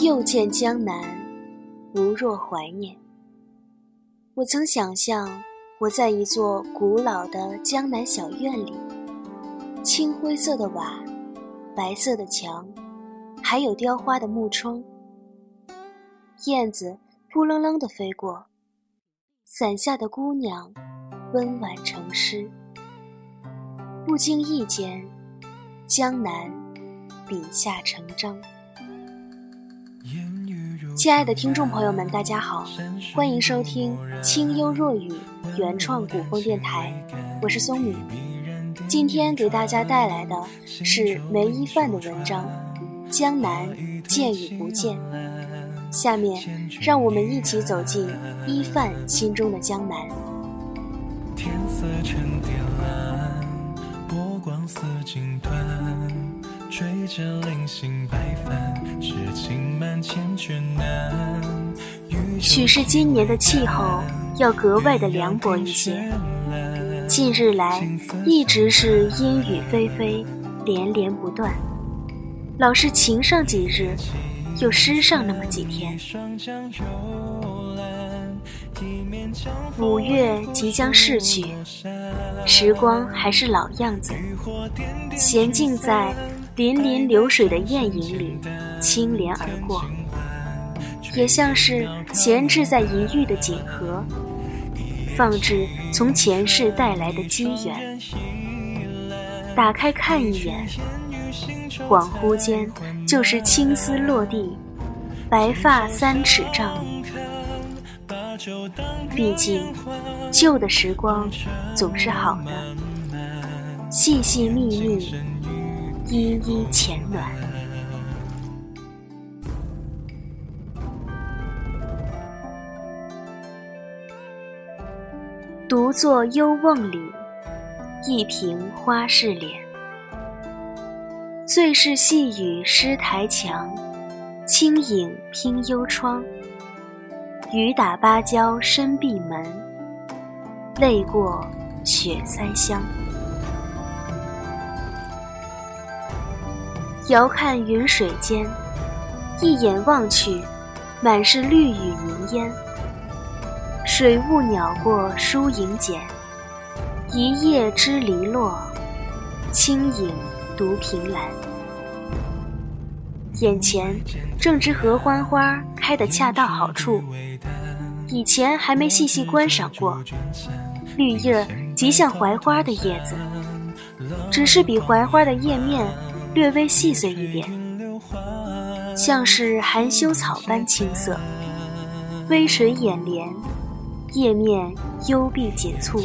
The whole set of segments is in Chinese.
又见江南，不若怀念。我曾想象，我在一座古老的江南小院里，青灰色的瓦，白色的墙，还有雕花的木窗。燕子扑棱棱地飞过，伞下的姑娘温婉成诗。不经意间，江南笔下成章。亲爱的听众朋友们，大家好，欢迎收听清幽若雨原创古风电台，我是松米。今天给大家带来的是梅一范的文章《江南见与不见》。下面让我们一起走进一范心中的江南。天色沉淀蓝，波光似锦。追着零星白帆，诗情满千卷难。许是今年的气候要格外的凉薄一些，近日来一直是阴雨霏霏，连连不断，老是晴上几日，又湿上那么几天。五月即将逝去，时光还是老样子，闲静在。粼粼流水的艳影里，清莲而过，也像是闲置在一隅的锦盒，放置从前世带来的机缘。打开看一眼，恍惚间就是青丝落地，白发三尺丈。毕竟，旧的时光总是好的，细细密密。依依浅暖，独坐幽瓮里，一凭花式脸。最是细雨湿台墙，轻影拼幽窗。雨打芭蕉深闭门，泪过雪腮香。遥看云水间，一眼望去，满是绿雨凝烟。水雾袅过疏影剪，一叶知篱落，轻影独凭栏。眼前正值合欢花开得恰到好处，以前还没细细观赏过，绿叶极像槐花的叶子，只是比槐花的叶面。略微细碎一点，像是含羞草般青色，微垂眼帘，叶面幽碧紧蹙。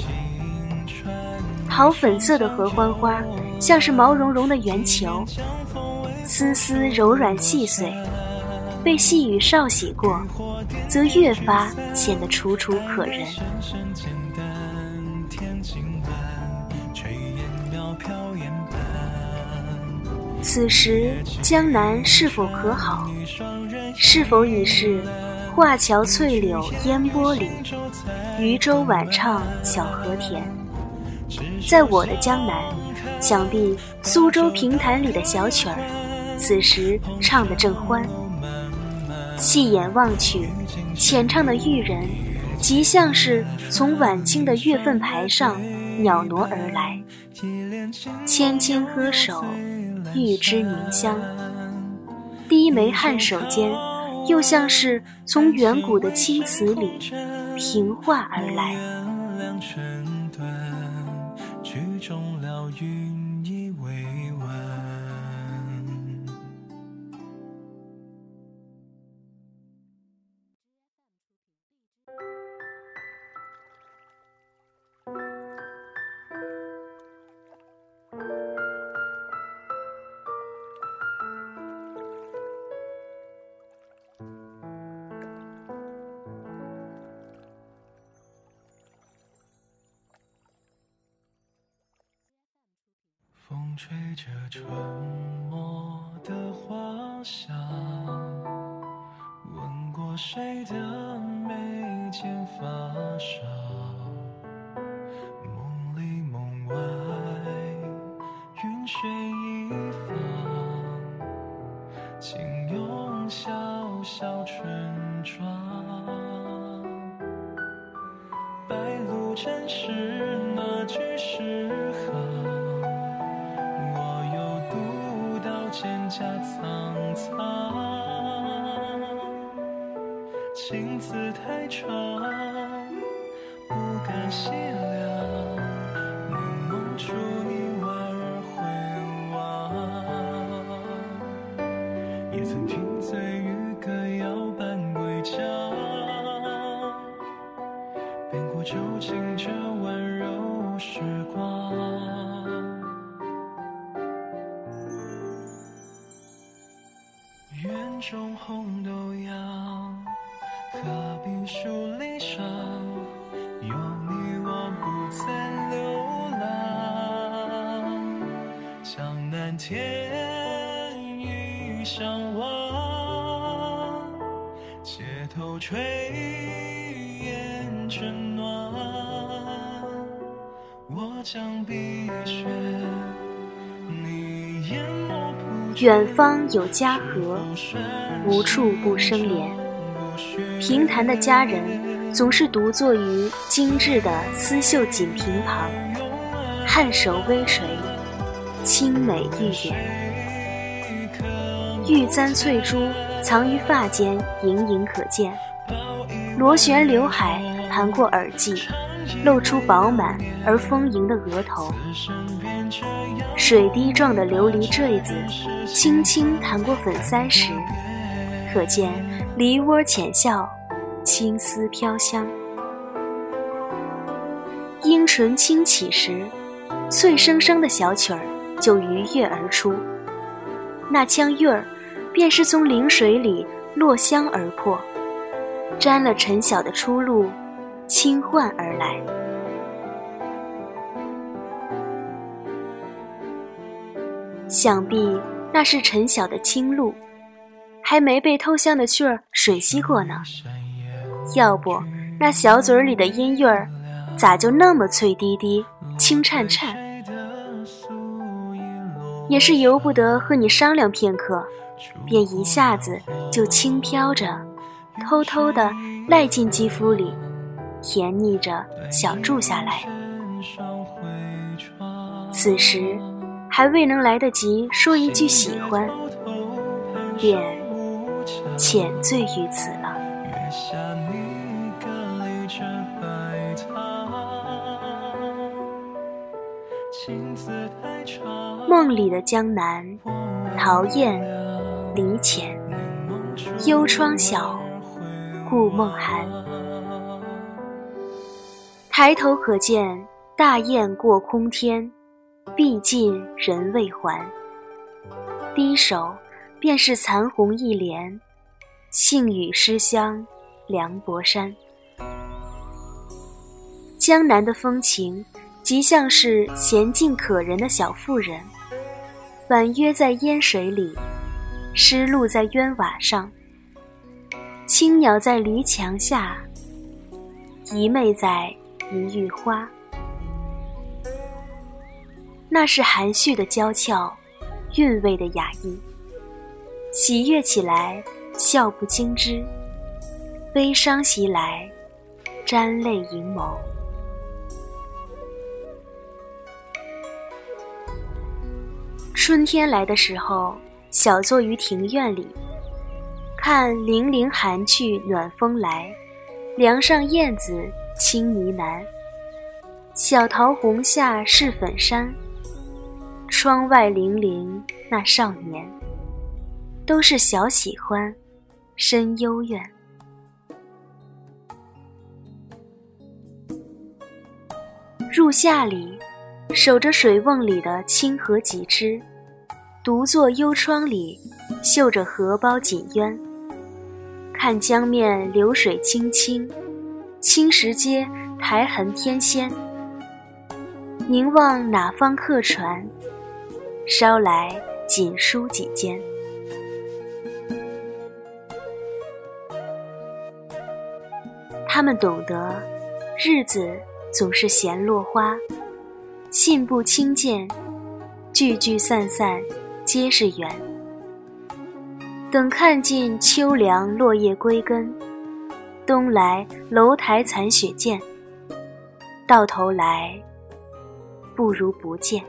桃粉色的合欢花，像是毛茸茸的圆球，丝丝柔软细碎，被细雨少洗过，则越发显得楚楚可人。此时江南是否可好？是否已是画桥翠柳烟波里，渔舟晚唱小河田？在我的江南，想必苏州评弹里的小曲儿，此时唱得正欢。细眼望去，浅唱的玉人，极像是从晚清的月份牌上袅挪而来，纤纤歌手。玉枝凝香，低眉颔首间，又像是从远古的青瓷里平化而来。曲终了，云吹着春末的花香，吻过谁的眉间发梢？梦里梦外，云水一方，轻拥究竟这温柔时光。园中红豆芽何必树离殇有你我不再流浪。江南天一相望街头吹我将碧血，你远方有家河。无处不生莲。平潭的佳人总是独坐于精致的丝绣锦屏旁，颔首微垂，清美玉脸。玉簪翠珠藏于发间，隐隐可见。螺旋刘海盘过耳际，露出饱满而丰盈的额头。水滴状的琉璃坠子，轻轻弹过粉腮时。可见梨涡浅笑，青丝飘香。樱唇轻启时，脆生生的小曲儿就愉悦而出。那腔韵儿，便是从灵水里落香而破，沾了陈晓的出路，轻唤而来。想必那是陈晓的清露。还没被偷香的趣儿吮吸过呢，要不那小嘴里的音韵儿，咋就那么脆滴滴、轻颤颤？也是由不得和你商量片刻，便一下子就轻飘着，偷偷的赖进肌肤里，甜腻着小住下来。此时还未能来得及说一句喜欢，便。浅醉于此了。梦里的江南，桃燕，李浅，幽窗小，故梦寒。抬头可见大雁过空天，毕尽人未还。低首。便是残红一帘，杏雨诗香凉薄山。江南的风情，极像是娴静可人的小妇人，婉约在烟水里，湿露在鸢瓦上，青鸟在篱墙下，一媚在一玉花。那是含蓄的娇俏，韵味的雅意。喜悦起来，笑不经知；悲伤袭来，沾泪盈眸。春天来的时候，小坐于庭院里，看零零寒去暖风来，梁上燕子轻呢喃。小桃红下是粉山，窗外零零那少年。都是小喜欢，深幽怨。入夏里，守着水瓮里的清荷几枝，独坐幽窗里，绣着荷包锦鸢。看江面流水清清，青石阶苔痕天仙。凝望哪方客船，捎来锦书几间。他们懂得，日子总是闲落花，信步轻贱，聚聚散散皆是缘。等看尽秋凉落叶归根，东来楼台残雪见，到头来不如不见。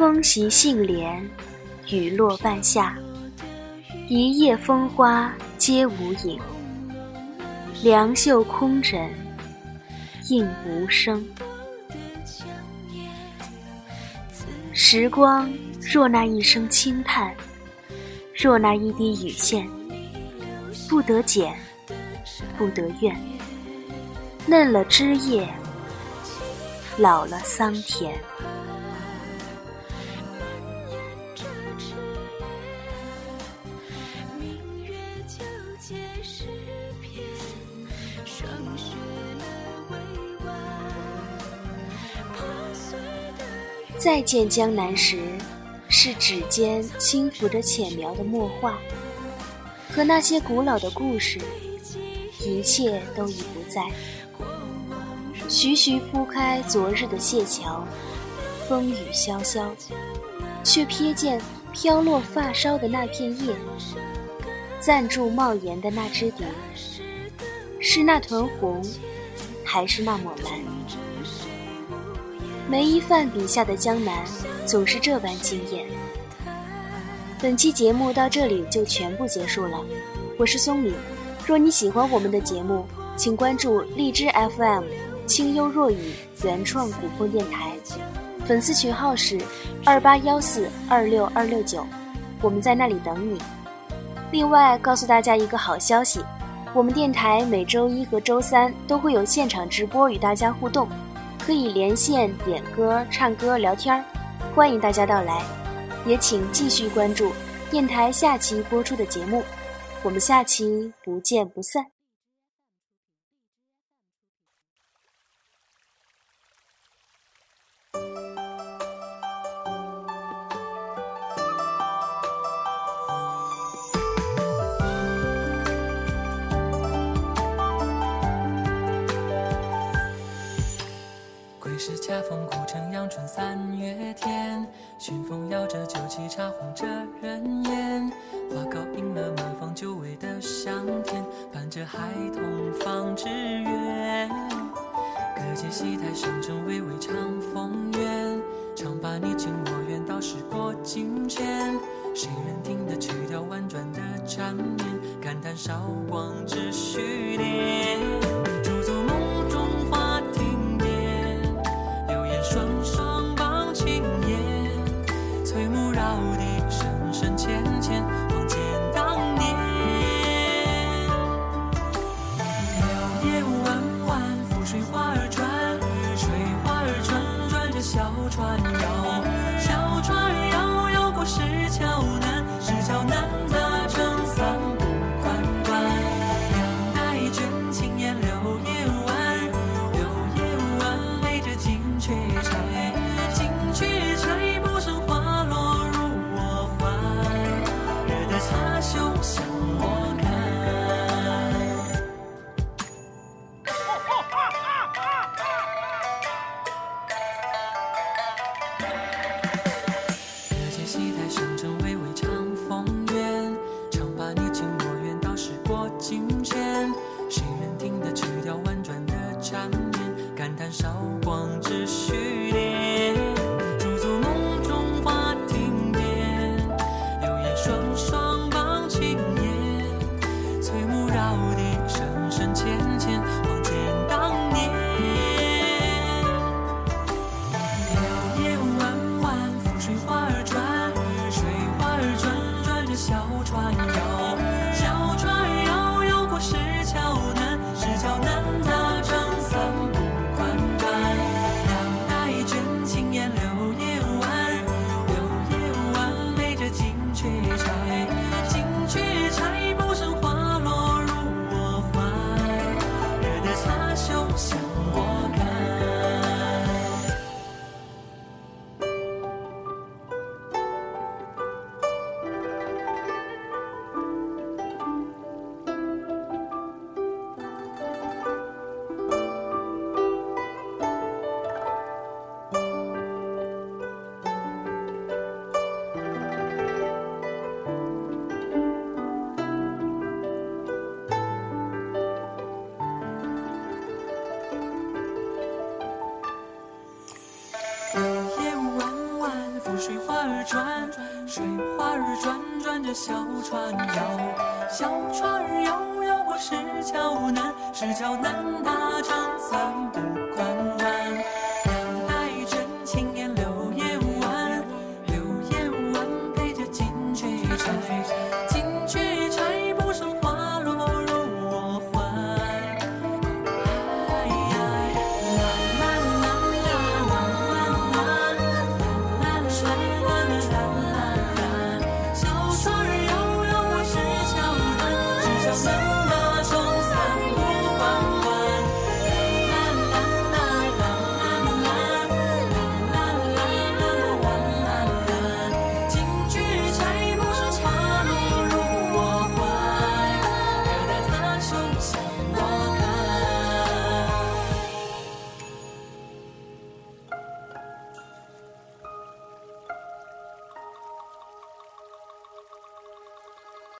风袭杏帘，雨落半夏，一夜风花皆无影。凉袖空枕，应无声。时光若那一声轻叹，若那一滴雨线，不得剪，不得怨。嫩了枝叶，老了桑田。再见江南时，是指尖轻抚着浅描的墨画，和那些古老的故事，一切都已不在。徐徐铺开昨日的谢桥，风雨潇潇，却瞥见飘落发梢的那片叶，暂住帽檐的那支笛，是那团红，还是那抹蓝？梅一范笔下的江南总是这般惊艳。本期节目到这里就全部结束了，我是松敏。若你喜欢我们的节目，请关注荔枝 FM 清幽若雨原创古风电台，粉丝群号是二八幺四二六二六九，我们在那里等你。另外告诉大家一个好消息，我们电台每周一和周三都会有现场直播与大家互动。可以连线点歌、唱歌、聊天，欢迎大家到来，也请继续关注电台下期播出的节目，我们下期不见不散。恰逢古城阳春三月天，熏风摇着酒旗，茶红着人烟。花糕映了满房久违的香甜，伴着孩童放纸鸢。歌阶戏台上正微微唱风月，唱罢你情我愿，到时过境迁。谁人听得曲调婉转的缠绵，感叹韶光只虚恋。水花儿转，水花儿转转着小船摇，小船儿摇摇过石桥南，石桥南那张三不。